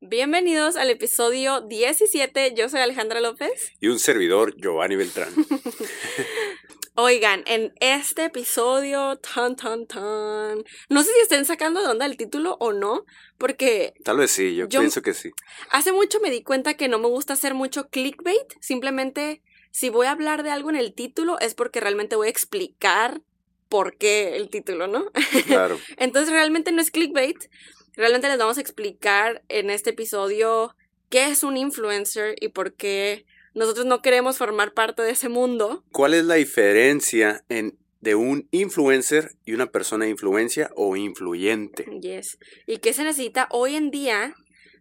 Bienvenidos al episodio 17. Yo soy Alejandra López. Y un servidor, Giovanni Beltrán. Oigan, en este episodio, tan, tan, tan. No sé si estén sacando de onda el título o no, porque. Tal vez sí, yo, Yo- pienso que sí. Hace mucho me di cuenta que no me gusta hacer mucho clickbait. Simplemente, si voy a hablar de algo en el título, es porque realmente voy a explicar por qué el título, ¿no? Claro. Entonces realmente no es clickbait. Realmente les vamos a explicar en este episodio qué es un influencer y por qué nosotros no queremos formar parte de ese mundo. ¿Cuál es la diferencia en, de un influencer y una persona de influencia o influyente? Yes. Y qué se necesita hoy en día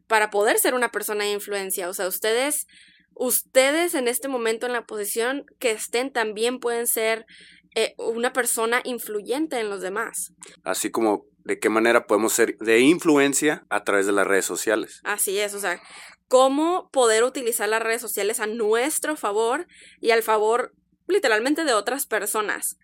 para poder ser una persona de influencia. O sea, ustedes, ustedes en este momento en la posición que estén también pueden ser eh, una persona influyente en los demás. Así como de qué manera podemos ser de influencia a través de las redes sociales. Así es, o sea, cómo poder utilizar las redes sociales a nuestro favor y al favor literalmente de otras personas.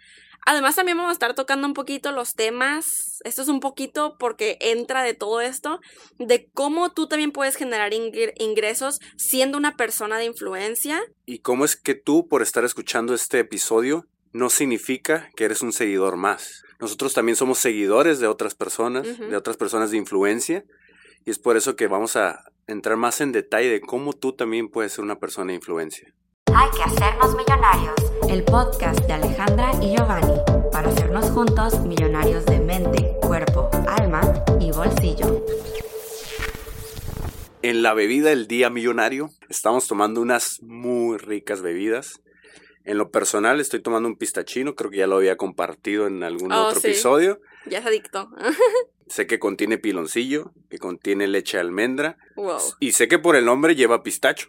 Además también vamos a estar tocando un poquito los temas, esto es un poquito porque entra de todo esto, de cómo tú también puedes generar ingre- ingresos siendo una persona de influencia. ¿Y cómo es que tú, por estar escuchando este episodio, no significa que eres un seguidor más? Nosotros también somos seguidores de otras personas, de otras personas de influencia, y es por eso que vamos a entrar más en detalle de cómo tú también puedes ser una persona de influencia. Hay que hacernos millonarios. El podcast de Alejandra y Giovanni para hacernos juntos millonarios de mente, cuerpo, alma y bolsillo. En la bebida del día millonario estamos tomando unas muy ricas bebidas. En lo personal estoy tomando un pistachino, creo que ya lo había compartido en algún Oh, otro sí. episodio. Ya se adicto. Sé que contiene piloncillo, que contiene leche de almendra wow. y sé que por el nombre lleva pistacho,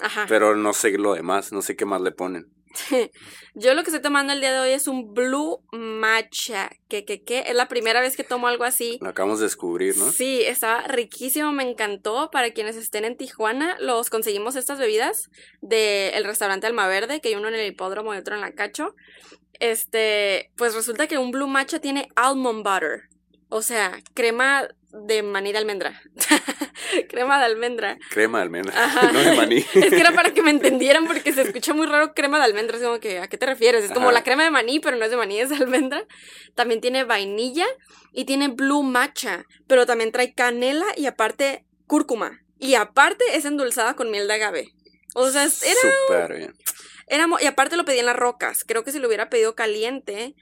Ajá. pero no sé lo demás, no sé qué más le ponen. Yo lo que estoy tomando el día de hoy es un blue matcha, que, que, que es la primera vez que tomo algo así. Lo acabamos de descubrir, ¿no? Sí, estaba riquísimo, me encantó. Para quienes estén en Tijuana, los conseguimos estas bebidas del restaurante Almaverde, que hay uno en el hipódromo y otro en la Cacho. Este, pues resulta que un blue matcha tiene almond butter, o sea, crema de maní de almendra. crema de almendra. Crema de almendra, Ajá. no de maní. Es que era para que me entendieran porque se escucha muy raro crema de almendra. Es como que, ¿a qué te refieres? Es como Ajá. la crema de maní, pero no es de maní, es de almendra. También tiene vainilla y tiene blue matcha, pero también trae canela y aparte cúrcuma. Y aparte es endulzada con miel de agave. O sea, era, Súper bien. era y aparte lo pedí en las rocas. Creo que si lo hubiera pedido caliente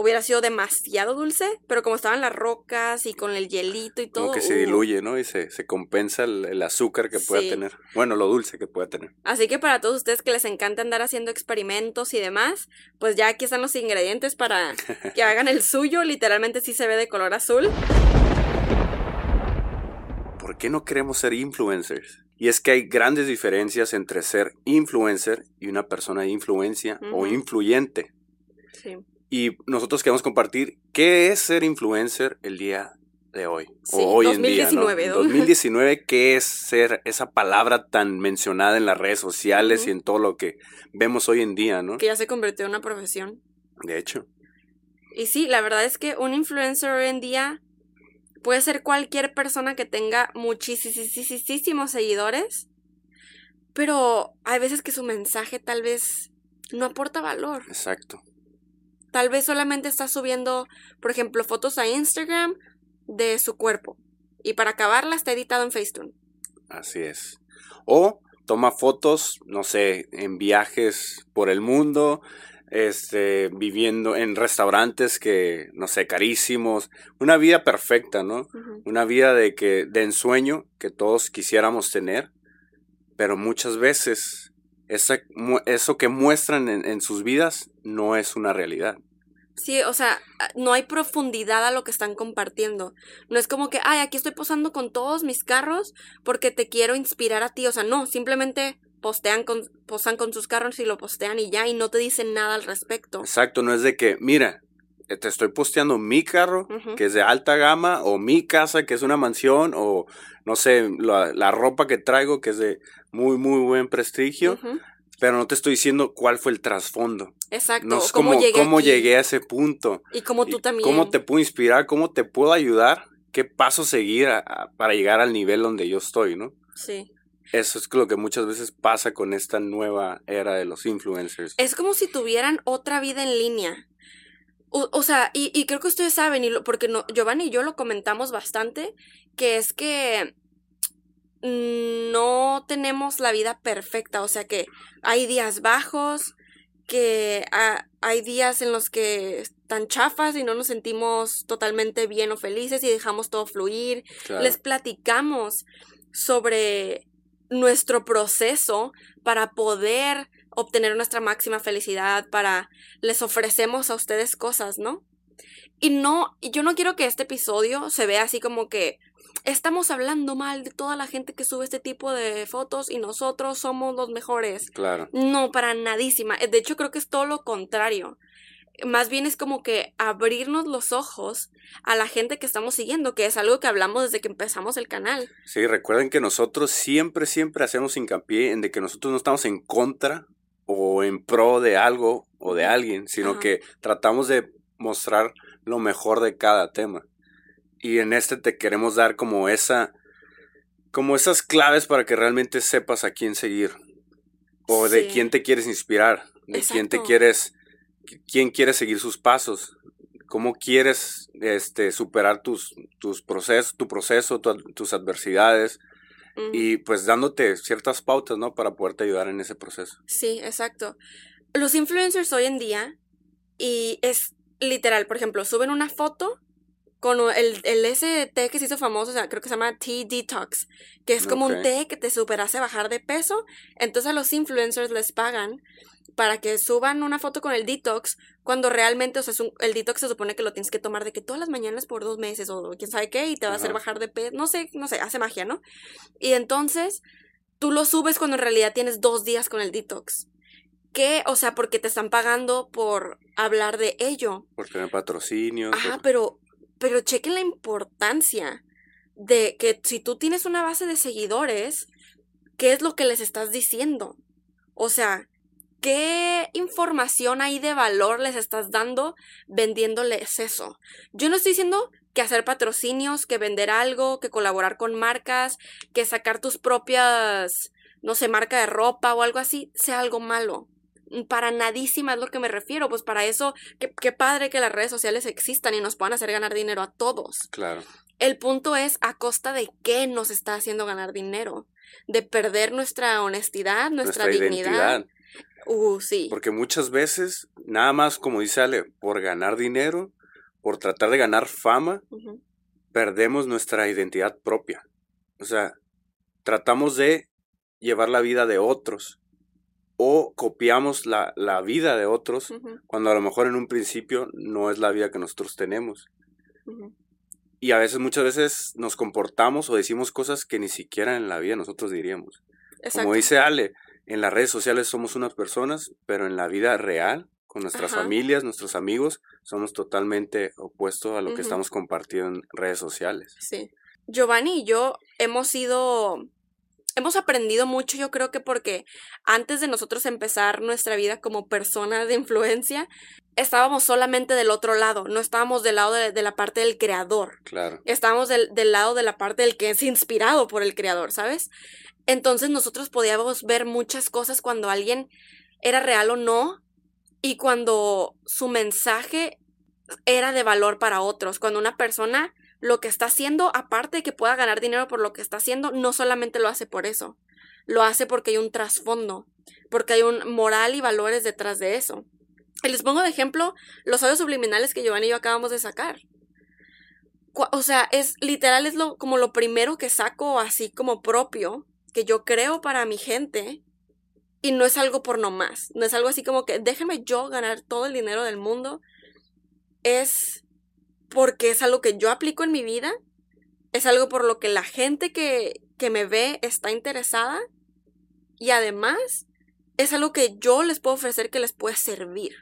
hubiera sido demasiado dulce, pero como estaban las rocas y con el hielito y todo. Como que se uh. diluye, ¿no? Y se, se compensa el, el azúcar que pueda Sí. tener. Bueno, lo dulce que pueda tener. Así que para todos ustedes que les encanta andar haciendo experimentos y demás, pues ya aquí están los ingredientes para que hagan el suyo. Literalmente sí se ve de color azul. ¿Por qué no queremos ser influencers? Y es que hay grandes diferencias entre ser influencer y una persona de influencia o influyente. Sí. Y nosotros queremos compartir qué es ser influencer el día de hoy. Sí, o hoy en día. 2019, ¿no? ¿no? 2019, ¿qué es ser esa palabra tan mencionada en las redes sociales y en todo lo que vemos hoy en día, ¿no? Que ya se convirtió en una profesión. De hecho, Y sí, la verdad es que un influencer hoy en día puede ser cualquier persona que tenga muchísimos seguidores, pero hay veces que su mensaje tal vez no aporta valor. exacto. Tal vez solamente está subiendo, por ejemplo, fotos a Instagram de su cuerpo. Y para acabarla está editado en Facetune. Así es. O toma fotos, no sé, en viajes por el mundo, este, viviendo en restaurantes que, no sé, carísimos. Una vida perfecta, ¿no? Una vida de que, de ensueño que todos quisiéramos tener. Pero muchas veces esa, eso que muestran en, en sus vidas no es una realidad. Sí, o sea, no hay profundidad a lo que están compartiendo. No es como que, ay, aquí estoy posando con todos mis carros porque te quiero inspirar a ti. O sea, no, simplemente postean con, posan con sus carros y lo postean y ya, y no te dicen nada al respecto. Exacto, no es de que, mira, eh, te estoy posteando mi carro, que es de alta gama, o mi casa, que es una mansión, o no sé, la, la ropa que traigo, que es de muy, muy buen prestigio. Pero no te estoy diciendo cuál fue el trasfondo. Exacto. No es cómo llegué cómo llegué a ese punto. Y cómo tú también. ¿Cómo te puedo inspirar? ¿Cómo te puedo ayudar? qué paso seguir a- a- para llegar al nivel donde yo estoy, ¿no? Sí. Eso es lo que muchas veces pasa con esta nueva era de los influencers. Es como si tuvieran otra vida en línea. O, o sea, y, y creo que ustedes saben, y lo- porque no, Giovanni y yo lo comentamos bastante, que es que no tenemos la vida perfecta. O sea que hay días bajos, que hay días en los que están chafas y no nos sentimos totalmente bien o felices y dejamos todo fluir. Claro. Les platicamos sobre nuestro proceso para poder obtener nuestra máxima felicidad, para les ofrecemos a ustedes cosas, ¿no? Y no, y yo no quiero que este episodio se vea así como que estamos hablando mal de toda la gente que sube este tipo de fotos y nosotros somos los mejores. Claro. No, para nadísima. Eh, De hecho, creo que es todo lo contrario. Más bien es como que abrirnos los ojos a la gente que estamos siguiendo, que es algo que hablamos desde que empezamos el canal. Sí, recuerden que nosotros siempre, siempre hacemos hincapié en de que nosotros no estamos en contra o en pro de algo o de alguien, sino Ajá. que tratamos de mostrar lo mejor de cada tema. Y en este te queremos dar como esa, como esas claves para que realmente sepas a quién seguir o de quién te quieres inspirar, de quién te quieres, quién quieres seguir sus pasos, cómo quieres este, superar tus, tus procesos, tu proceso, tu- tus adversidades y pues dándote ciertas pautas, ¿no? Para poderte ayudar en ese proceso. Sí, exacto. Los influencers hoy en día, y es literal, por ejemplo, suben una foto con el, el ese té que se hizo famoso, o sea, creo que se llama Tea Detox, que es como un té que te super hace bajar de peso. Entonces a los influencers les pagan para que suban una foto con el detox, cuando realmente, o sea, un- el detox se supone que lo tienes que tomar de que todas las mañanas por dos meses o quién sabe qué, y te va a hacer bajar de peso, no sé, no sé, hace magia, ¿no? Y entonces tú lo subes cuando en realidad tienes dos días con el detox. ¿Qué? O sea, porque te están pagando por hablar de ello. Por tener patrocinios. Ajá, por- pero, pero chequen la importancia de que si tú tienes una base de seguidores, ¿qué es lo que les estás diciendo? O sea, ¿qué información hay de valor les estás dando vendiéndoles eso? Yo no estoy diciendo que hacer patrocinios, que vender algo, que colaborar con marcas, que sacar tus propias, no sé, marca de ropa o algo así, sea algo malo. Para nadísima es lo que me refiero, pues para eso, qué, padre que las redes sociales existan y nos puedan hacer ganar dinero a todos. Claro. El punto es a costa de qué nos está haciendo ganar dinero, de perder nuestra honestidad, nuestra, dignidad. Uh, sí. Porque muchas veces, nada más como dice Ale, por ganar dinero, por tratar de ganar fama, perdemos nuestra identidad propia. O sea, tratamos de llevar la vida de otros o copiamos la, la vida de otros cuando a lo mejor en un principio no es la vida que nosotros tenemos. Y a veces, muchas veces nos comportamos o decimos cosas que ni siquiera en la vida nosotros diríamos. Exacto. Como dice Ale, en las redes sociales somos unas personas, pero en la vida real, con nuestras Ajá. familias, nuestros amigos, somos totalmente opuestos a lo que estamos compartiendo en redes sociales. Sí. Giovanni y yo hemos sido, hemos aprendido mucho, yo creo que porque antes de nosotros empezar nuestra vida como personas de influencia, estábamos solamente del otro lado, no estábamos del lado de, de la parte del creador, Claro, estábamos del, del lado de la parte del que es inspirado por el creador, ¿sabes? Entonces nosotros podíamos ver muchas cosas cuando alguien era real o no y cuando su mensaje era de valor para otros, cuando una persona lo que está haciendo, aparte de que pueda ganar dinero por lo que está haciendo, no solamente lo hace por eso, lo hace porque hay un trasfondo, porque hay un moral y valores detrás de eso. Y les pongo de ejemplo los audios subliminales que Giovanni y yo acabamos de sacar. O sea, es literal, es lo, como lo primero que saco así como propio, que yo creo para mi gente, y no es algo por nomás, no es algo así como que déjenme yo ganar todo el dinero del mundo, es porque es algo que yo aplico en mi vida, es algo por lo que la gente que, que me ve está interesada, y además es algo que yo les puedo ofrecer que les puede servir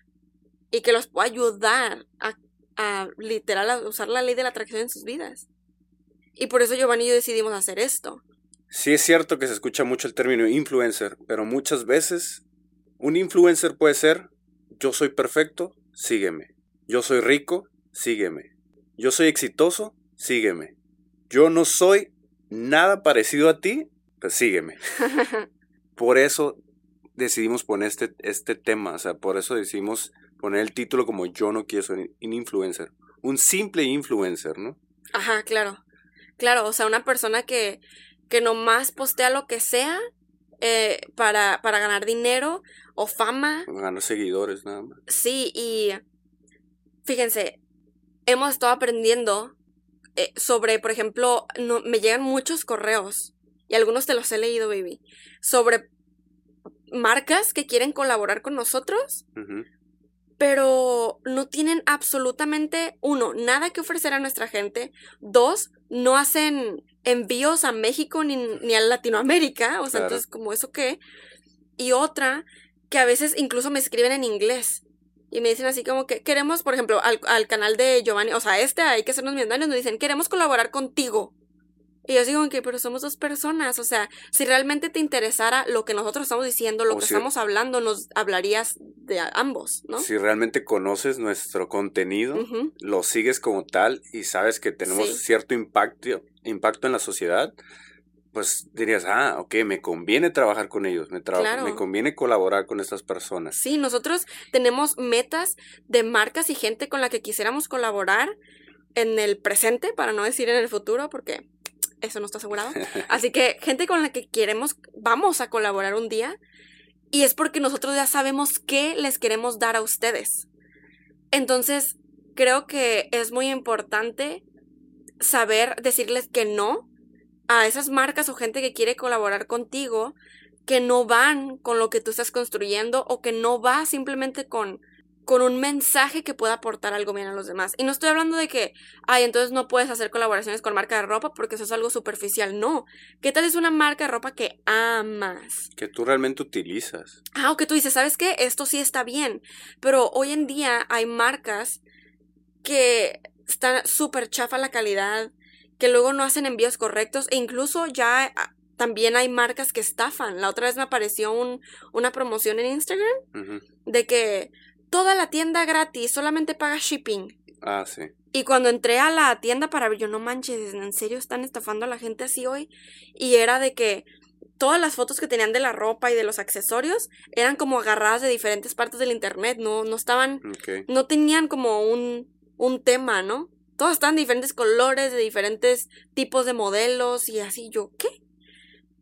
y que los puede ayudar a, a literal a usar la ley de la atracción en sus vidas. Y por eso Giovanni y yo decidimos hacer esto. sí es cierto que se escucha mucho el término influencer, pero muchas veces un influencer puede ser yo soy perfecto, sígueme. Yo soy rico, sígueme. Yo soy exitoso, sígueme. yo no soy nada parecido a ti, pues sígueme. por eso decidimos poner este, este tema, o sea, por eso decidimos poner el título como Yo no quiero ser un influencer, un simple influencer, ¿no? Ajá, claro. Claro, o sea, una persona que, que nomás postea lo que sea eh, para, para ganar dinero o fama. Ganar seguidores, nada más. Sí, y fíjense, hemos estado aprendiendo eh, sobre, por ejemplo, no, me llegan muchos correos, y algunos te los he leído, baby, sobre marcas que quieren colaborar con nosotros, pero no tienen absolutamente, uno, nada que ofrecer a nuestra gente, dos, no hacen envíos a México ni, ni a Latinoamérica, o sea, entonces como eso qué, y otra, que a veces incluso me escriben en inglés. Y me dicen así como que queremos, por ejemplo, al, al canal de Giovanni, o sea, este hay que hacernos millonarios, nos dicen, queremos colaborar contigo. Y yo digo que, pero somos dos personas, o sea, si realmente te interesara lo que nosotros estamos diciendo, lo que estamos hablando, nos hablarías de ambos, ¿no? Si realmente conoces nuestro contenido, lo sigues como tal y sabes que tenemos cierto impacto, impacto en la sociedad, pues dirías, ah, ok, me conviene trabajar con ellos, me, me conviene colaborar con estas personas. Sí, nosotros tenemos metas de marcas y gente con la que quisiéramos colaborar en el presente, para no decir en el futuro, porque eso no está asegurado. Así que gente con la que queremos, vamos a colaborar un día. Y es porque nosotros ya sabemos qué les queremos dar a ustedes. Entonces, creo que es muy importante saber decirles que no a esas marcas o gente que quiere colaborar contigo, que no van con lo que tú estás construyendo o que no va simplemente con con un mensaje que pueda aportar algo bien a los demás. Y no estoy hablando de que, ay, entonces no puedes hacer colaboraciones con marca de ropa porque eso es algo superficial. No. ¿Qué tal es una marca de ropa que amas? Que tú realmente utilizas. Ah, o que tú dices, ¿sabes qué? Esto sí está bien. Pero hoy en día hay marcas que están súper chafa la calidad, que luego no hacen envíos correctos e incluso ya ah, también hay marcas que estafan. La otra vez me apareció un, una promoción en Instagram de que toda la tienda gratis, solamente paga shipping. Ah, sí. Y cuando entré a la tienda para ver, yo no manches, ¿en serio están estafando a la gente así hoy? Y era de que todas las fotos que tenían de la ropa y de los accesorios eran como agarradas de diferentes partes del internet, no, no estaban, no tenían como un, un tema, ¿no? Todas estaban de diferentes colores, de diferentes tipos de modelos y así, yo, ¿qué?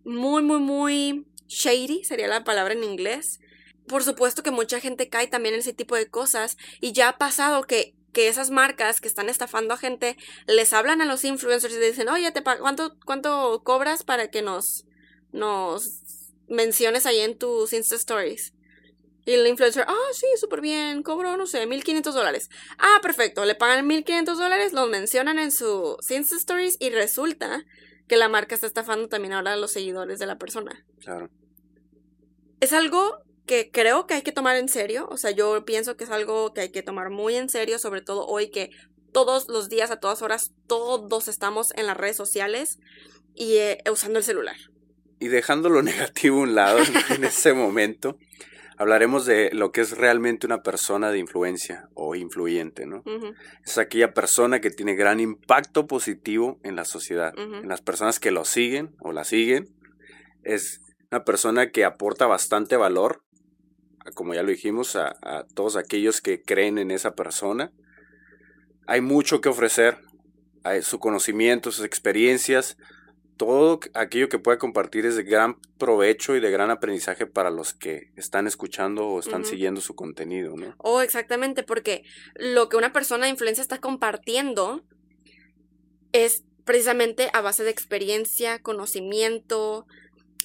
Muy, muy, muy shady sería la palabra en inglés por supuesto que mucha gente cae también en ese tipo de cosas y ya ha pasado que, que esas marcas que están estafando a gente les hablan a los influencers y dicen, oye, te ¿cuánto, ¿cuánto cobras para que nos, nos menciones ahí en tus Insta Stories? Y el influencer, ah, sí, súper bien, cobro, no sé, 1500 dólares. Ah, perfecto, le pagan 1500 dólares, los mencionan en sus Insta Stories y resulta que la marca está estafando también ahora a los seguidores de la persona. Claro. Es algo que creo que hay que tomar en serio, o sea, yo pienso que es algo que hay que tomar muy en serio, sobre todo hoy que todos los días, a todas horas, todos estamos en las redes sociales y eh, usando el celular. Y dejando lo negativo a un lado en ese momento, hablaremos de lo que es realmente una persona de influencia o influyente, ¿no? Es aquella persona que tiene gran impacto positivo en la sociedad, en las personas que lo siguen o la siguen. Es una persona que aporta bastante valor como ya lo dijimos, a, todos aquellos que creen en esa persona. Hay mucho que ofrecer, su conocimiento, sus experiencias, todo aquello que pueda compartir es de gran provecho y de gran aprendizaje para los que están escuchando o están siguiendo su contenido, ¿no? Oh, exactamente, porque lo que una persona de influencia está compartiendo es precisamente a base de experiencia, conocimiento,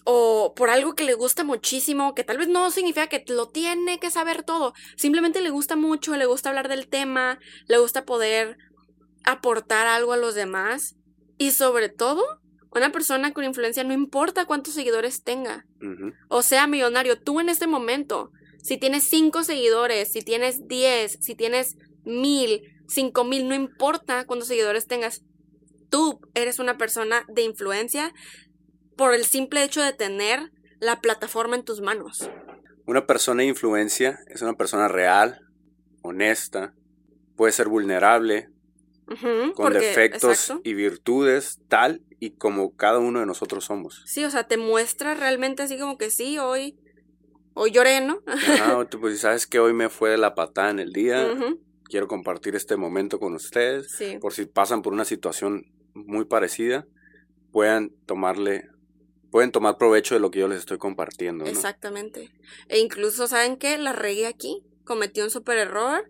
o por algo que le gusta muchísimo, que tal vez no significa que lo tiene que saber todo, simplemente le gusta mucho, le gusta hablar del tema, le gusta poder aportar algo a los demás y sobre todo, una persona con influencia no importa cuántos seguidores tenga, o sea, millonario, tú en este momento, si tienes cinco seguidores, si tienes diez, si tienes mil, cinco mil, no importa cuántos seguidores tengas, tú eres una persona de influencia por el simple hecho de tener la plataforma en tus manos. Una persona de influencia es una persona real, honesta, puede ser vulnerable, Con porque- defectos exacto. y virtudes tal y como cada uno de nosotros somos. Sí, o sea, te muestra realmente así como que sí, hoy, hoy lloré, ¿no? Ajá, tú, pues sabes que hoy me fue la patada en el día, quiero compartir este momento con ustedes, Sí, por si pasan por una situación muy parecida, puedan tomarle, pueden tomar provecho de lo que yo les estoy compartiendo, ¿no? exactamente. E incluso, ¿saben qué? La regué aquí, cometí un super error,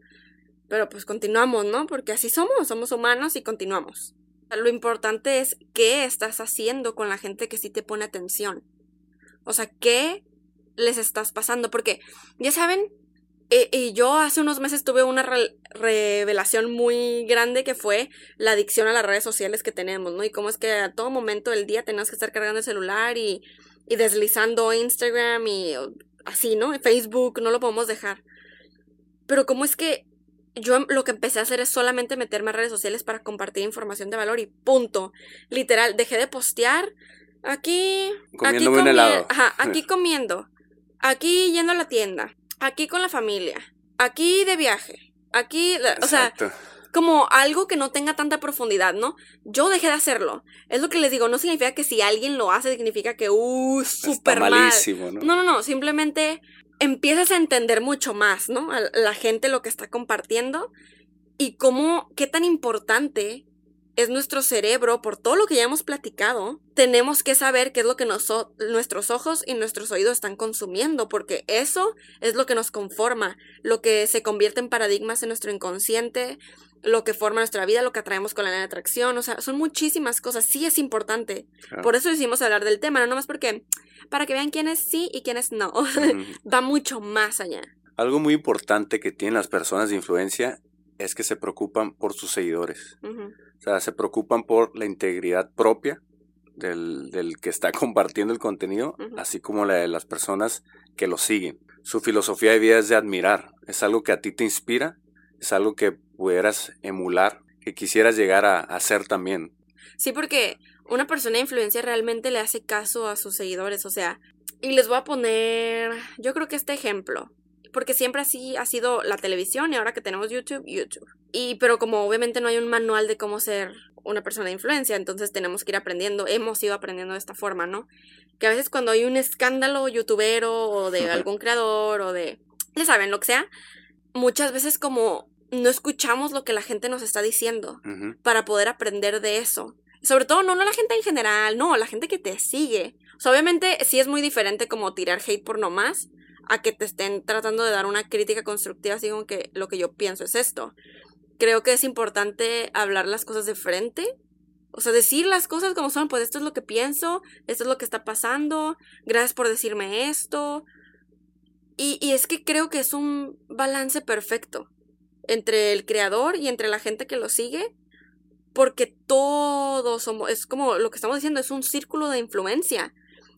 pero pues continuamos, ¿no? Porque así somos, somos humanos y continuamos. Lo importante es qué estás haciendo con la gente que sí te pone atención. O sea, ¿qué les estás pasando? Porque, ya saben, eh, y yo hace unos meses tuve una re- revelación muy grande que fue la adicción a las redes sociales que tenemos, ¿no? Y cómo es que a todo momento del día tenemos que estar cargando el celular y, y deslizando Instagram y así, ¿no? Facebook, no lo podemos dejar. Pero cómo es que yo em- lo que empecé a hacer es solamente meterme a redes sociales para compartir información de valor y punto. Literal, dejé de postear aquí. Comiéndome aquí. Ajá, comiendo. Aquí yendo a la tienda. Aquí con la familia. Aquí de viaje. Aquí, o sea, como algo que no tenga tanta profundidad, ¿no? Yo dejé de hacerlo. Es lo que les digo, no significa que si alguien lo hace significa que, uh, súper mal. malísimo, ¿no? No, no, no, simplemente empiezas a entender mucho más, ¿no? A la gente lo que está compartiendo y cómo, qué tan importante es nuestro cerebro por todo lo que ya hemos platicado. Tenemos que saber qué es lo que noso- nuestros ojos y nuestros oídos están consumiendo, porque eso es lo que nos conforma, lo que se convierte en paradigmas en nuestro inconsciente, lo que forma nuestra vida, lo que atraemos con la ley de atracción, o sea, son muchísimas cosas, sí es importante. Claro. Por eso decidimos hablar del tema, no nomás porque, para que vean quiénes sí y quiénes no. Va mucho más allá. Algo muy importante que tienen las personas de influencia es que se preocupan por sus seguidores. O sea, se preocupan por la integridad propia del, del que está compartiendo el contenido, así como la de las personas que lo siguen. Su filosofía de vida es de admirar. Es algo que a ti te inspira, es algo que pudieras emular, que quisieras llegar a, a ser también. Sí, porque una persona de influencia realmente le hace caso a sus seguidores, o sea, y les voy a poner, yo creo que este ejemplo, porque siempre así ha sido la televisión y ahora que tenemos YouTube, YouTube. Y pero como obviamente no hay un manual de cómo ser una persona de influencia, entonces tenemos que ir aprendiendo, hemos ido aprendiendo de esta forma, ¿no? Que a veces cuando hay un escándalo youtubero o de algún creador o de, ya saben, lo que sea, muchas veces como no escuchamos lo que la gente nos está diciendo para poder aprender de eso. Sobre todo, no, no la gente en general, no, la gente que te sigue. O sea, obviamente sí es muy diferente como tirar hate por nomás a que te estén tratando de dar una crítica constructiva, así como que lo que yo pienso es esto. Creo que es importante hablar las cosas de frente. O sea, decir las cosas como son, pues esto es lo que pienso, esto es lo que está pasando, gracias por decirme esto. Y, es que creo que es un balance perfecto entre el creador y entre la gente que lo sigue, porque todos somos, es como lo que estamos diciendo, es un círculo de influencia.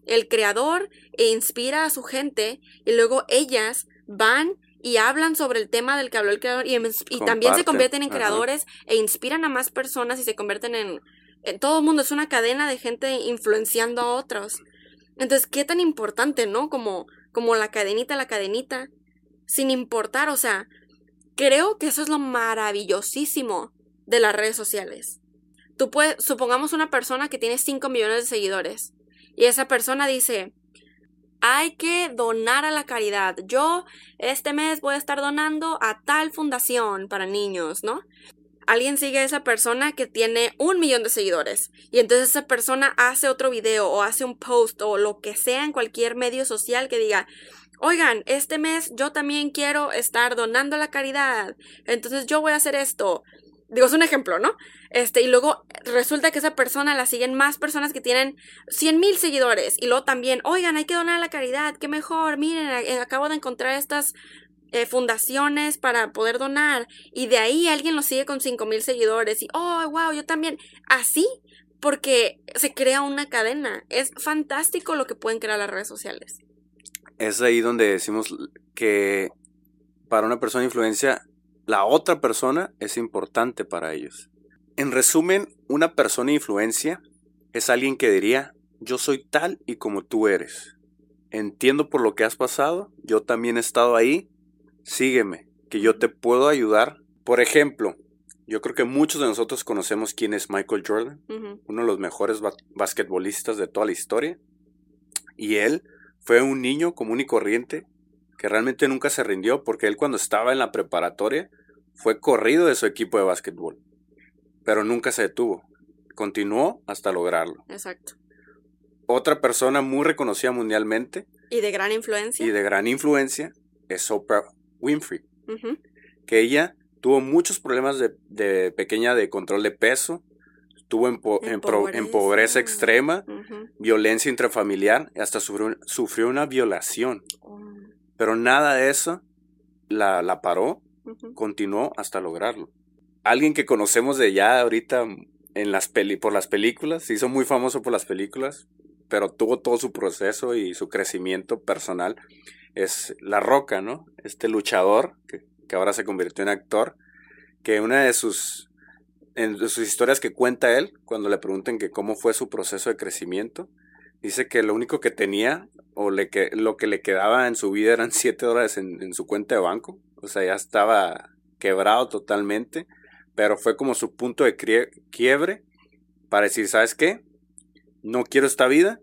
El creador e inspira a su gente y luego ellas van y hablan sobre el tema del que habló el creador y, em- y también se convierten en ajá. creadores e inspiran a más personas y se convierten en, en todo el mundo, es una cadena de gente influenciando a otros. Entonces, qué tan importante, ¿no? Como, como la cadenita, la cadenita, sin importar, o sea, creo que eso es lo maravillosísimo de las redes sociales. Tú puedes, supongamos una persona que tiene 5 millones de seguidores y esa persona dice, hay que donar a la caridad. Yo este mes voy a estar donando a tal fundación para niños, ¿no? Alguien sigue a esa persona que tiene un millón de seguidores y entonces esa persona hace otro video o hace un post o lo que sea en cualquier medio social que diga, oigan, este mes yo también quiero estar donando a la caridad, entonces yo voy a hacer esto. Digo, es un ejemplo, ¿no? Este, y luego resulta que esa persona la siguen más personas que tienen 100 mil seguidores. Y luego también, oigan, hay que donar a la caridad, qué mejor, miren, eh, acabo de encontrar estas eh, fundaciones para poder donar. Y de ahí alguien lo sigue con 5 mil seguidores. Y, oh, wow, yo también. Así, porque se crea una cadena. Es fantástico lo que pueden crear las redes sociales. Es ahí donde decimos que para una persona de influencia, la otra persona es importante para ellos. En resumen, una persona de influencia es alguien que diría, yo soy tal y como tú eres. Entiendo por lo que has pasado, yo también he estado ahí, sígueme, que yo te puedo ayudar. Por ejemplo, Yo creo que muchos de nosotros conocemos quién es Michael Jordan, uno de los mejores ba- basquetbolistas de toda la historia. Y él fue un niño común y corriente que realmente nunca se rindió porque él cuando estaba en la preparatoria fue corrido de su equipo de básquetbol, pero nunca se detuvo. Continuó hasta lograrlo. Exacto. Otra persona muy reconocida mundialmente Y de gran influencia. y de gran influencia es Oprah Winfrey, que ella tuvo muchos problemas de, de pequeña de control de peso, estuvo en, pobreza extrema, violencia intrafamiliar, hasta sufrió, sufrió una violación. Oh. Pero nada de eso la, la paró, Continuó hasta lograrlo. Alguien que conocemos de ya ahorita en las peli, por las películas, se hizo muy famoso por las películas, pero tuvo todo su proceso y su crecimiento personal, es La Roca, ¿no? Este luchador que, que ahora se convirtió en actor, que una de sus, en sus historias que cuenta él, cuando le preguntan que cómo fue su proceso de crecimiento, dice que lo único que tenía o le que, lo que le quedaba en su vida eran 7 dólares en, en su cuenta de banco, o sea, ya estaba quebrado totalmente, pero fue como su punto de quiebre para decir, ¿sabes qué? No quiero esta vida,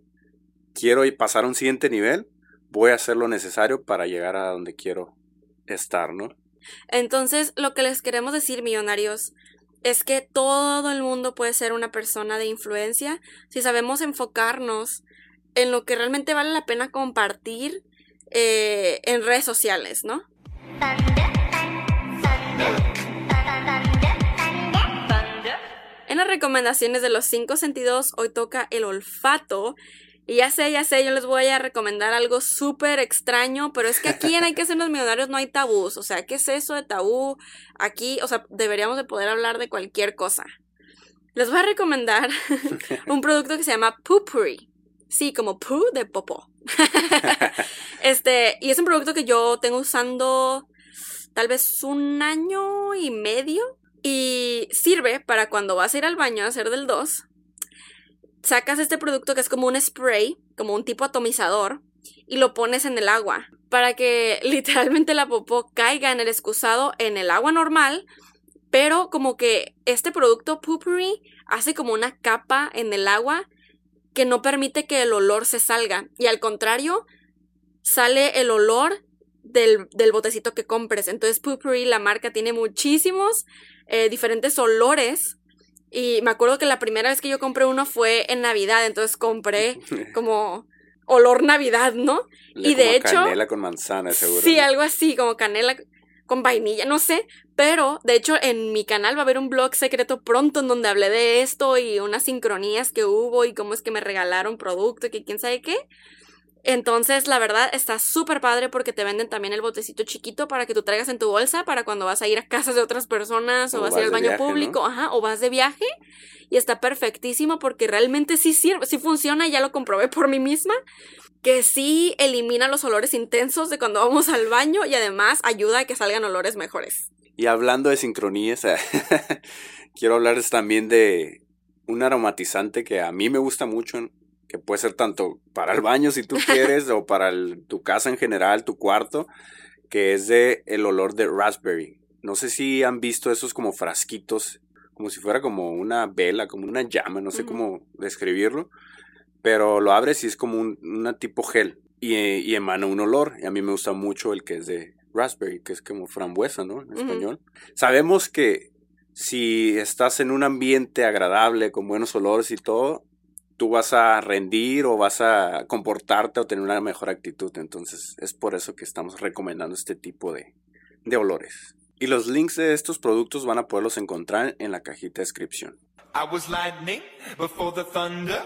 quiero pasar a un siguiente nivel, voy a hacer lo necesario para llegar a donde quiero estar, ¿no? Entonces, lo que les queremos decir, millonarios, es que todo el mundo puede ser una persona de influencia si sabemos enfocarnos en lo que realmente vale la pena compartir eh, en redes sociales, ¿no? En las recomendaciones de los cinco sentidos, hoy toca el olfato. Y ya sé, ya sé, yo les voy a recomendar algo súper extraño, pero es que aquí en Hay que ser los millonarios no hay tabús. O sea, ¿qué es eso de tabú? Aquí, o sea, deberíamos de poder hablar de cualquier cosa. Les voy a recomendar un producto que se llama Poopery. Sí, como poo de popó. este, y es un producto que yo tengo usando tal vez un año y medio. Y sirve para cuando vas a ir al baño a hacer del 2. Sacas este producto que es como un spray, como un tipo atomizador, y lo pones en el agua. Para que literalmente la popó caiga en el excusado en el agua normal. Pero como que este producto Poopery hace como una capa en el agua que no permite que el olor se salga. Y al contrario, sale el olor del, del botecito que compres. Entonces, Poopery, la marca, tiene muchísimos eh, diferentes olores. Y me acuerdo que la primera vez que yo compré uno fue en Navidad. Entonces compré como olor Navidad, ¿no? Y de hecho- Canela con manzana, seguro. Sí, ¿no? algo así, como canela con vainilla, no sé. Pero, de hecho, en mi canal va a haber un blog secreto pronto en donde hablé de esto y unas sincronías que hubo y cómo es que me regalaron producto y que quién sabe qué. Entonces, la verdad, está súper padre porque te venden también el botecito chiquito para que tú traigas en tu bolsa para cuando vas a ir a casas de otras personas o, O vas a ir al baño viaje, ¿no? público, ajá, o vas de viaje. Y está perfectísimo porque realmente sí sirve, sí funciona, ya lo comprobé por mí misma que sí elimina los olores intensos de cuando vamos al baño y además ayuda a que salgan olores mejores. Y hablando de sincronías, quiero hablarles también de un aromatizante que a mí me gusta mucho, que puede ser tanto para el baño si tú quieres o para el- tu casa en general, tu cuarto, que es de el olor de raspberry. No sé si han visto esos como frasquitos, como si fuera como una vela, como una llama, no sé cómo describirlo, pero lo abres y es como un una tipo gel y, y emana un olor. Y a mí me gusta mucho el que es de raspberry, que es como frambuesa, ¿no? En español. Sabemos que si estás en un ambiente agradable, con buenos olores y todo, tú vas a rendir o vas a comportarte o tener una mejor actitud. Entonces es por eso que estamos recomendando este tipo de, de olores. Y los links de estos productos van a poderlos encontrar en la cajita de descripción. I was lightning before the thunder.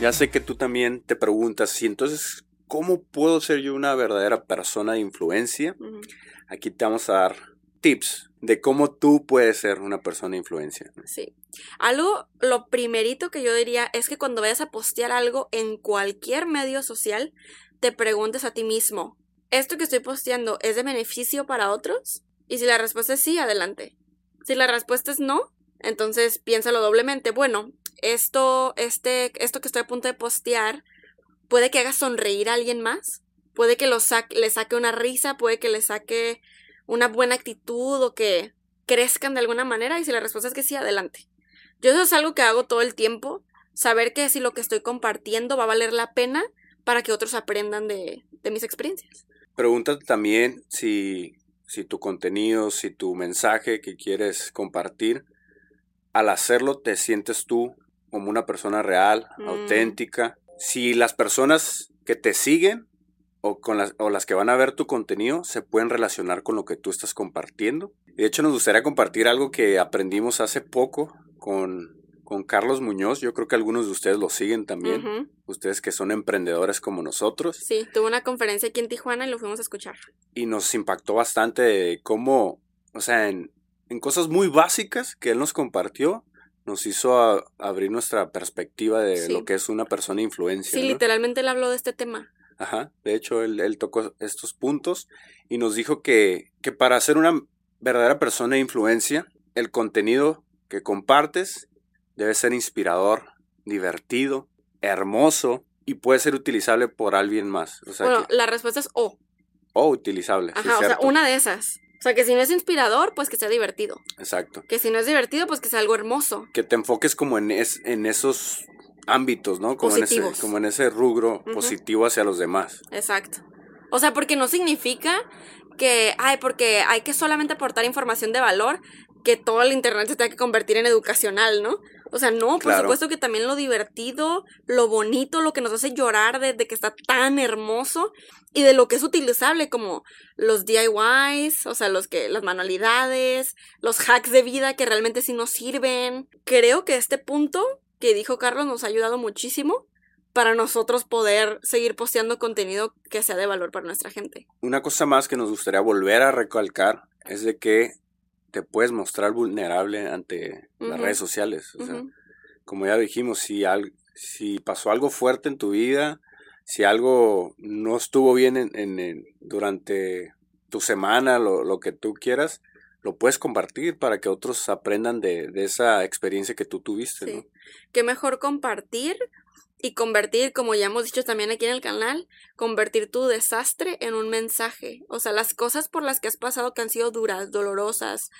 Ya sé que tú también te preguntas, si entonces, ¿cómo puedo ser yo una verdadera persona de influencia? Aquí te vamos a dar tips de cómo tú puedes ser una persona de influencia. Sí. Algo, lo primerito que yo diría es que cuando vayas a postear algo en cualquier medio social, te preguntes a ti mismo, ¿esto que estoy posteando es de beneficio para otros? Y si la respuesta es sí, adelante. Si la respuesta es no, entonces piénsalo doblemente. Bueno, esto, este, esto que estoy a punto de postear, puede que haga sonreír a alguien más. Puede que lo le saque una risa, puede que le saque una buena actitud o que crezcan de alguna manera y si la respuesta es que sí, adelante. Yo eso es algo que hago todo el tiempo, saber que si lo que estoy compartiendo va a valer la pena para que otros aprendan de, de mis experiencias. Pregúntate también si, si tu contenido, si tu mensaje que quieres compartir, al hacerlo te sientes tú como una persona real, Mm. auténtica. Si las personas que te siguen o, con las, o las que van a ver tu contenido se pueden relacionar con lo que tú estás compartiendo. De hecho, nos gustaría compartir algo que aprendimos hace poco con, con Carlos Muñoz. Yo creo que algunos de ustedes lo siguen también. Ustedes que son emprendedores como nosotros. Sí, tuve una conferencia aquí en Tijuana y lo fuimos a escuchar. y nos impactó bastante cómo, o sea, en, en cosas muy básicas que él nos compartió, nos hizo a- abrir nuestra perspectiva de Sí. lo que es una persona de influencia. Sí, ¿no? literalmente él habló de este tema. Ajá, de hecho, él, él tocó estos puntos y nos dijo que, que para ser una verdadera persona de influencia, el contenido que compartes debe ser inspirador, divertido, hermoso y puede ser utilizable por alguien más. O sea, bueno, que- la respuesta es O. o utilizable. sí, Ajá, o sea, una de esas. O sea, que si no es inspirador, pues que sea divertido. Exacto. Que si no es divertido, pues que sea algo hermoso. que te enfoques como en, es, en esos ámbitos, ¿no? Como en, ese, Positivos. como en ese rubro positivo hacia los demás. Exacto. O sea, porque no significa que, ay, porque hay que solamente aportar información de valor, que todo el internet se tenga que convertir en educacional, ¿no? O sea, no, por Claro. supuesto que también lo divertido, lo bonito, lo que nos hace llorar de, de que está tan hermoso y de lo que es utilizable como los DIYs, o sea, los que las manualidades, los hacks de vida que realmente sí nos sirven. Creo que este punto que dijo Carlos nos ha ayudado muchísimo para nosotros poder seguir posteando contenido que sea de valor para nuestra gente. Una cosa más que nos gustaría volver a recalcar es de que te puedes mostrar vulnerable ante las redes sociales. O sea, como ya dijimos, si, al- si pasó algo fuerte en tu vida, si algo no estuvo bien en, en- en- durante tu semana, lo, lo que tú quieras, lo puedes compartir para que otros aprendan de, de esa experiencia que tú tuviste, ¿no? Sí. Qué mejor compartir y convertir, como ya hemos dicho también aquí en el canal, convertir tu desastre en un mensaje. O sea, las cosas por las que has pasado que han sido duras, dolorosas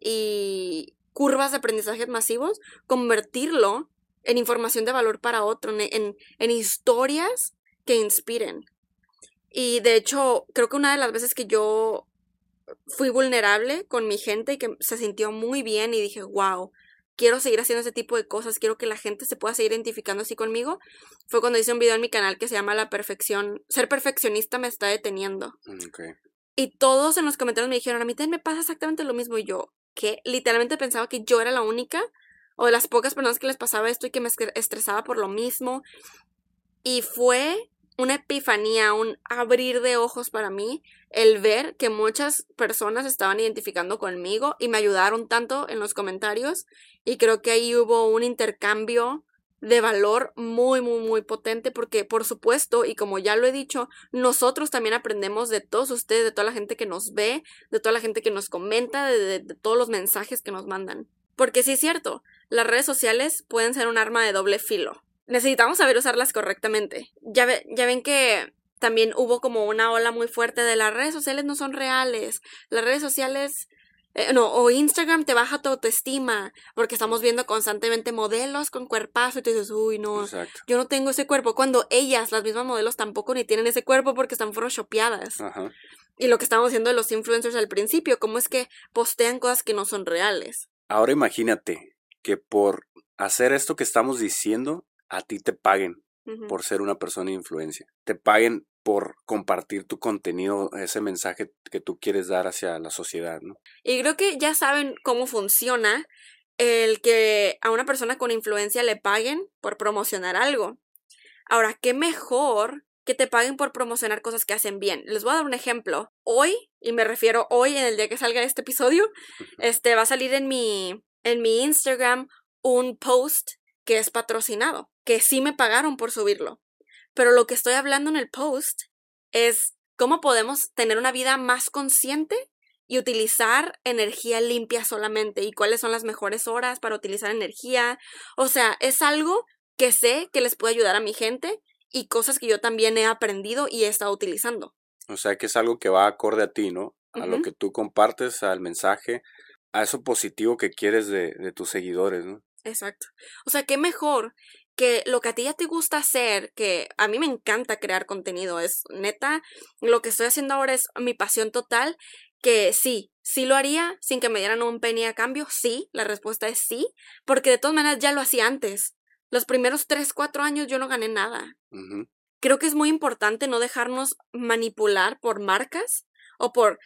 y curvas de aprendizaje masivos, convertirlo en información de valor para otro, en, en, historias que inspiren. Y de hecho, creo que una de las veces que yo fui vulnerable con mi gente y que se sintió muy bien y dije, wow, quiero seguir haciendo ese tipo de cosas, quiero que la gente se pueda seguir identificando así conmigo, fue cuando hice un video en mi canal que se llama La perfección, ser perfeccionista me está deteniendo. Mm, Ok. Y todos en los comentarios me dijeron, a mí también me pasa exactamente lo mismo. Y yo, que literalmente pensaba que yo era la única o de las pocas personas que les pasaba esto y que me estre- estresaba por lo mismo. Y fue una epifanía, un abrir de ojos para mí, el ver que muchas personas estaban identificando conmigo y me ayudaron tanto en los comentarios. Y creo que ahí hubo un intercambio de valor muy, muy, muy potente porque, por supuesto, y como ya lo he dicho, nosotros también aprendemos de todos ustedes, de toda la gente que nos ve, de toda la gente que nos comenta, de, todos los mensajes que nos mandan. Porque sí es cierto, las redes sociales pueden ser un arma de doble filo. Necesitamos saber usarlas correctamente. Ya, ve- ya ven que también hubo como una ola muy fuerte de las redes sociales no son reales. Las redes sociales, eh, no, o Instagram te baja tu autoestima porque estamos viendo constantemente modelos con cuerpazo y tú dices, uy, no, Exacto. yo no tengo ese cuerpo. Cuando ellas, las mismas modelos, tampoco ni tienen ese cuerpo porque están photoshopeadas. Ajá. Y lo que estábamos haciendo de los influencers al principio, cómo es que postean cosas que no son reales. Ahora imagínate que por hacer esto que estamos diciendo, a ti te paguen por ser una persona de influencia. Te paguen por compartir tu contenido, ese mensaje que tú quieres dar hacia la sociedad, ¿no? Y creo que ya saben cómo funciona el que a una persona con influencia le paguen por promocionar algo. Ahora, qué mejor que te paguen por promocionar cosas que hacen bien. Les voy a dar un ejemplo. Hoy, y me refiero hoy en el día que salga este episodio, este va a salir en mi en mi Instagram un post que es patrocinado, que sí me pagaron por subirlo. Pero lo que estoy hablando en el post es cómo podemos tener una vida más consciente y utilizar energía limpia solamente y cuáles son las mejores horas para utilizar energía. O sea, es algo que sé que les puede ayudar a mi gente y cosas que yo también he aprendido y he estado utilizando. O sea que es algo que va acorde a ti, ¿no? A lo que tú compartes, al mensaje, a eso positivo que quieres de, de tus seguidores, ¿no? Exacto. O sea, qué mejor que lo que a ti ya te gusta hacer, que a mí me encanta crear contenido, es neta, lo que estoy haciendo ahora es mi pasión total, que sí, sí lo haría sin que me dieran un penny a cambio, sí, la respuesta es sí, porque de todas maneras ya lo hacía antes. Los primeros 3, 4 años yo no gané nada. Creo que es muy importante no dejarnos manipular por marcas o por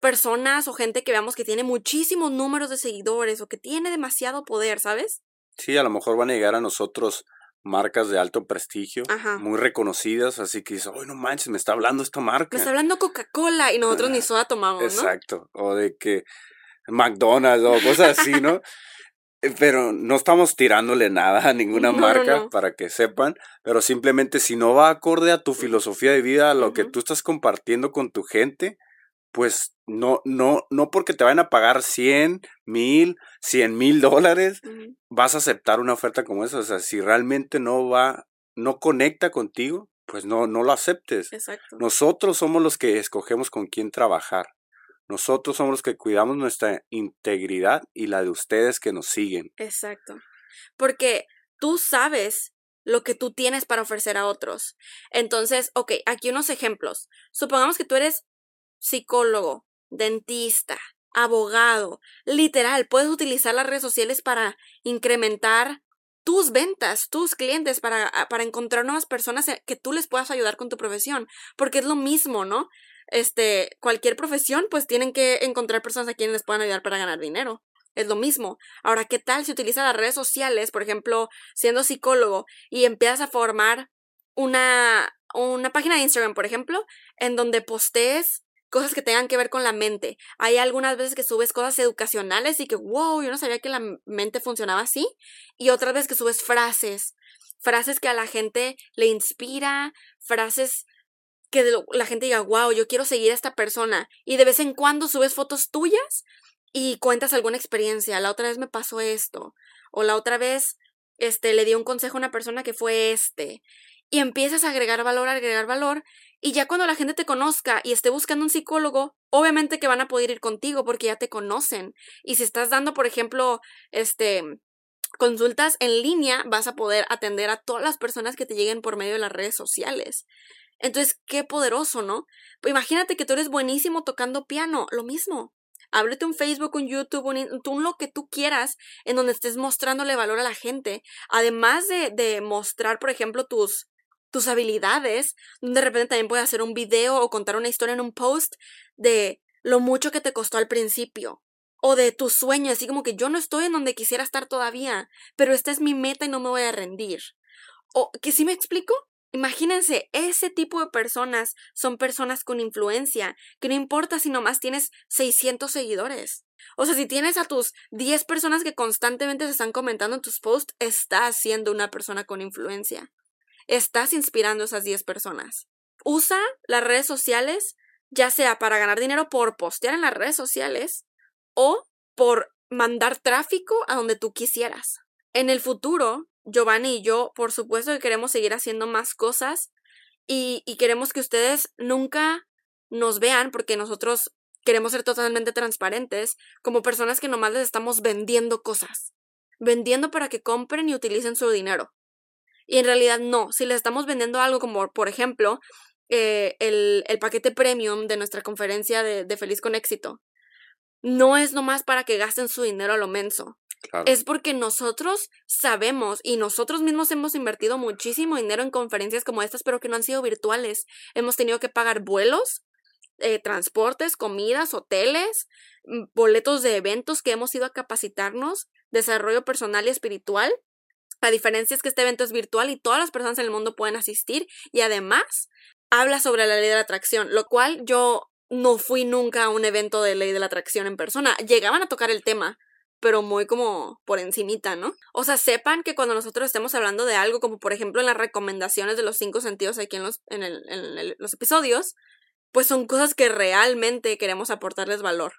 personas o gente que veamos que tiene muchísimos números de seguidores o que tiene demasiado poder, ¿sabes? Sí, a lo mejor van a llegar a nosotros marcas de alto prestigio, Ajá. muy reconocidas, así que dices, ¡ay, no manches, me está hablando esta marca! Me está hablando Coca-Cola y nosotros ni soda tomamos, ¿no? Exacto, o de que McDonald's o cosas así, ¿no? Eh, Pero no estamos tirándole nada a ninguna No, marca no. para que sepan, pero simplemente si no va acorde a tu filosofía de vida, a lo que tú estás compartiendo con tu gente, pues no, no, no porque te vayan a pagar 100, mil, 100 mil dólares, vas a aceptar una oferta como esa. O sea, si realmente no va, no conecta contigo, pues no, no lo aceptes. Exacto. Nosotros somos los que escogemos con quién trabajar. Nosotros somos los que cuidamos nuestra integridad y la de ustedes que nos siguen. Exacto. Porque tú sabes lo que tú tienes para ofrecer a otros. Entonces, ok, aquí unos ejemplos. Supongamos que tú eres psicólogo, dentista, abogado. Literal, puedes utilizar las redes sociales para incrementar tus ventas, tus clientes, para, a- para encontrar nuevas personas eh, que tú les puedas ayudar con tu profesión. Porque es lo mismo, ¿no? Este, cualquier profesión, pues tienen que encontrar personas a quienes les puedan ayudar para ganar dinero. Es lo mismo. Ahora, ¿qué tal si utilizas las redes sociales, por ejemplo, siendo psicólogo y empiezas a formar una, una página de Instagram, por ejemplo, en donde postees cosas que tengan que ver con la mente. Hay algunas veces que subes cosas educacionales y que, wow, yo no sabía que la mente funcionaba así. Y otras veces que subes frases, frases que a la gente le inspira, frases que la gente diga, wow, yo quiero seguir a esta persona. Y de vez en cuando subes fotos tuyas y cuentas alguna experiencia. La otra vez me pasó esto. O la otra vez, este, le di un consejo a una persona que fue este. Y empiezas a agregar valor, agregar valor. Y ya cuando la gente te conozca y esté buscando un psicólogo, obviamente que van a poder ir contigo porque ya te conocen. Y si estás dando, por ejemplo, este, consultas en línea, vas a poder atender a todas las personas que te lleguen por medio de las redes sociales. Entonces, qué poderoso, ¿no? Pues imagínate que tú eres buenísimo tocando piano, lo mismo. Ábrete un Facebook, un YouTube, un, tú lo que tú quieras, en donde estés mostrándole valor a la gente. Además de, de mostrar, por ejemplo, tus, tus habilidades, de repente también puedes hacer un video o contar una historia en un post de lo mucho que te costó al principio. O de tu sueño, así como que yo no estoy en donde quisiera estar todavía, pero esta es mi meta y no me voy a rendir. O que sí me explico. Imagínense, ese tipo de personas son personas con influencia, que no importa si nomás tienes 600 seguidores. O sea, si tienes a tus 10 personas que constantemente se están comentando en tus posts, estás siendo una persona con influencia. Estás inspirando a esas 10 personas. Usa las redes sociales, ya sea para ganar dinero por postear en las redes sociales o por mandar tráfico a donde tú quisieras. En el futuro, Giovanni y yo, por supuesto que queremos seguir haciendo más cosas y, queremos que ustedes nunca nos vean porque nosotros queremos ser totalmente transparentes como personas que nomás les estamos vendiendo cosas. Vendiendo para que compren y utilicen su dinero. Y en realidad no, si les estamos vendiendo algo como, por ejemplo, eh, el, el paquete premium de nuestra conferencia de, de Feliz con Éxito, no es nomás para que gasten su dinero a lo menso. Claro. Es porque nosotros sabemos y nosotros mismos hemos invertido muchísimo dinero en conferencias como estas, pero que no han sido virtuales. Hemos tenido que pagar vuelos, eh, transportes, comidas, hoteles, mm, boletos de eventos que hemos ido a capacitarnos, desarrollo personal y espiritual. La diferencia es que este evento es virtual y todas las personas en el mundo pueden asistir y además habla sobre la ley de la atracción, lo cual yo no fui nunca a un evento de ley de la atracción en persona. Llegaban a tocar el tema, pero muy como por encimita, ¿no? O sea, sepan que cuando nosotros estemos hablando de algo, como por ejemplo en las recomendaciones de los cinco sentidos aquí en los, en los episodios, pues son cosas que realmente queremos aportarles valor.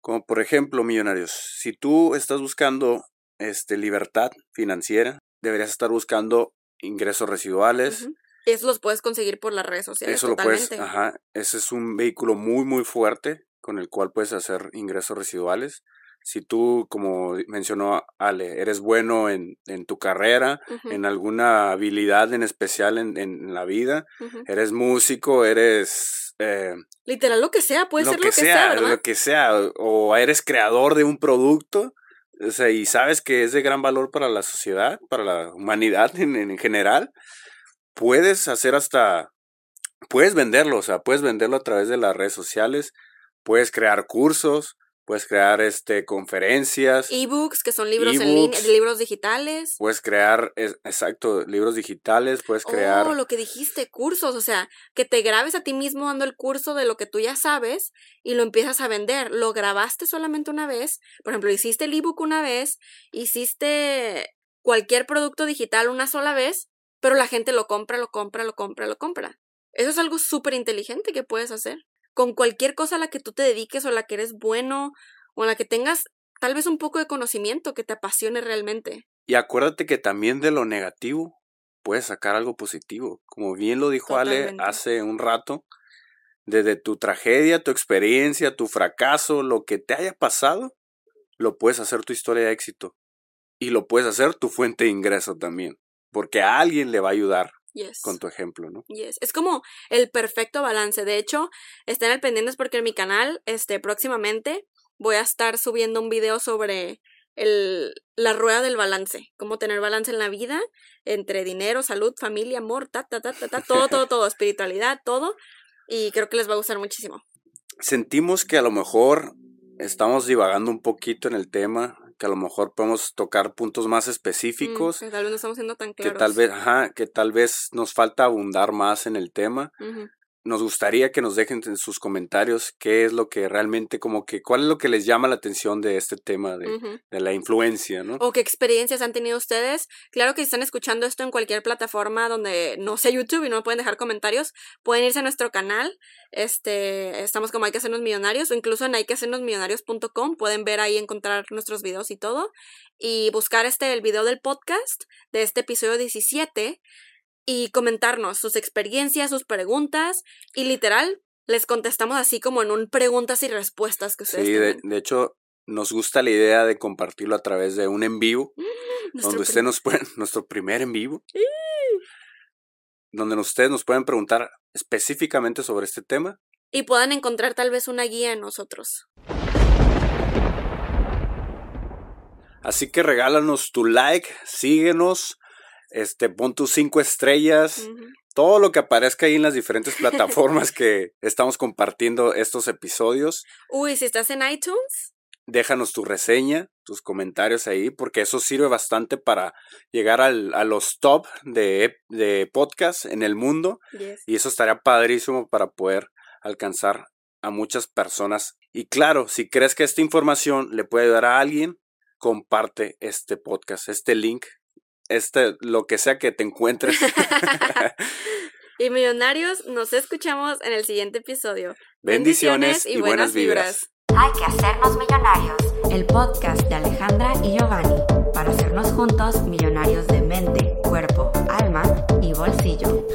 Como por ejemplo, millonarios, si tú estás buscando este, libertad financiera, deberías estar buscando ingresos residuales, Ujú. Eso los puedes conseguir por las redes sociales. Eso lo totalmente. puedes, ajá, ese es un vehículo muy, muy fuerte con el cual puedes hacer ingresos residuales. Si tú, como mencionó Ale, eres bueno en, en tu carrera, en alguna habilidad en especial en, en la vida, eres músico, eres eh, Literal, lo que sea, puede lo ser que lo que sea, sea, ¿verdad? lo que sea, o eres creador de un producto, o sea, y sabes que es de gran valor para la sociedad, para la humanidad en, en general, puedes hacer hasta, puedes venderlo, o sea, puedes venderlo a través de las redes sociales, puedes crear cursos, puedes crear este conferencias, Ebooks, que son libros en línea, libros digitales. puedes crear, es- exacto, libros digitales, puedes crear, Oh, lo que dijiste, cursos, o sea, que te grabes a ti mismo dando el curso de lo que tú ya sabes y lo empiezas a vender. Lo grabaste solamente una vez, por ejemplo, hiciste el ebook una vez, hiciste cualquier producto digital una sola vez, pero la gente lo compra, lo compra, lo compra, lo compra. Eso es algo súper inteligente que puedes hacer. Con cualquier cosa a la que tú te dediques o a la que eres bueno o en la que tengas tal vez un poco de conocimiento que te apasione realmente. y acuérdate que también de lo negativo puedes sacar algo positivo, como bien lo dijo Ale hace un rato, desde tu tragedia, tu experiencia, tu fracaso, lo que te haya pasado, lo puedes hacer tu historia de éxito y lo puedes hacer tu fuente de ingreso también, porque a alguien le va a ayudar Yes. con tu ejemplo, ¿no? Yes. Es como el perfecto balance. De hecho, estén al pendientes porque en mi canal, este, próximamente, voy a estar subiendo un video sobre el, la rueda del balance. Cómo tener balance en la vida entre dinero, salud, familia, amor, ta, ta, ta, ta, ta, todo, todo, todo, espiritualidad, todo. Y creo que les va a gustar muchísimo. Sentimos que a lo mejor estamos divagando un poquito en el tema, que a lo mejor podemos tocar puntos más Mm, específicos. que tal vez no estamos siendo tan que claros. tal vez, ajá, que tal vez nos falta abundar más en el tema. Ujú. Nos gustaría que nos dejen en sus comentarios qué es lo que realmente, como que, cuál es lo que les llama la atención de este tema de, la influencia, ¿no? o qué experiencias han tenido ustedes. Claro que si están escuchando esto en cualquier plataforma donde no sea YouTube y no pueden dejar comentarios, pueden irse a nuestro canal. Este, estamos como hay que hacernos millonarios o incluso en hay que hacernos millonarios.com pueden ver ahí encontrar nuestros videos y todo y buscar este el video del podcast de este episodio 17 y comentarnos sus experiencias, sus preguntas y literal les contestamos así como en un preguntas y respuestas que ustedes Sí, de, hecho, nos gusta la idea de compartirlo a través de un en vivo, Nuestro donde usted nos puede, nuestro primer en vivo, donde ustedes nos pueden preguntar específicamente sobre este tema. y puedan encontrar tal vez una guía en nosotros. Así que regálanos tu like, síguenos, este, pon tus cinco estrellas, todo lo que aparezca ahí en las diferentes plataformas que estamos compartiendo estos episodios. Uy, si estás en iTunes, Déjanos tu reseña, tus comentarios ahí, porque eso sirve bastante para llegar al- a los top de, de podcast en el mundo. yes. Y eso estaría padrísimo para poder alcanzar a muchas personas. Y claro, si crees que esta información le puede ayudar a alguien, comparte este podcast, este link, este, lo que sea que te encuentres. y millonarios, nos escuchamos en el siguiente episodio. Bendiciones y buenas vibras. Hay que hacernos millonarios. El podcast de Alejandra y Giovanni para hacernos juntos millonarios de mente, cuerpo, alma y bolsillo.